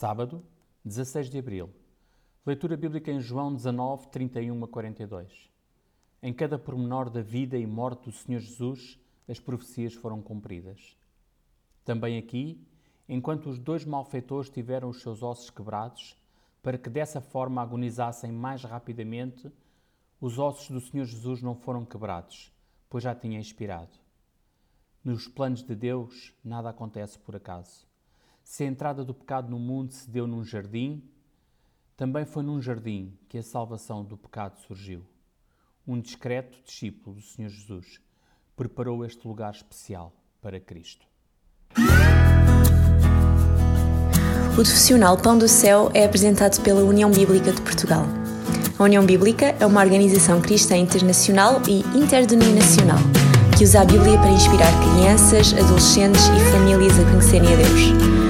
Sábado, 16 de abril. Leitura bíblica em João 19, 31 a 42. Em cada pormenor da vida e morte do Senhor Jesus, as profecias foram cumpridas. Também aqui, enquanto os dois malfeitores tiveram os seus ossos quebrados, para que dessa forma agonizassem mais rapidamente, os ossos do Senhor Jesus não foram quebrados, pois já tinha expirado. Nos planos de Deus, nada acontece por acaso. Se a entrada do pecado no mundo se deu num jardim, também foi num jardim que a salvação do pecado surgiu. Um discreto discípulo do Senhor Jesus preparou este lugar especial para Cristo. O profissional Pão do Céu é apresentado pela União Bíblica de Portugal. A União Bíblica é uma organização cristã internacional e interdenominacional que usa a Bíblia para inspirar crianças, adolescentes e famílias a conhecerem a Deus.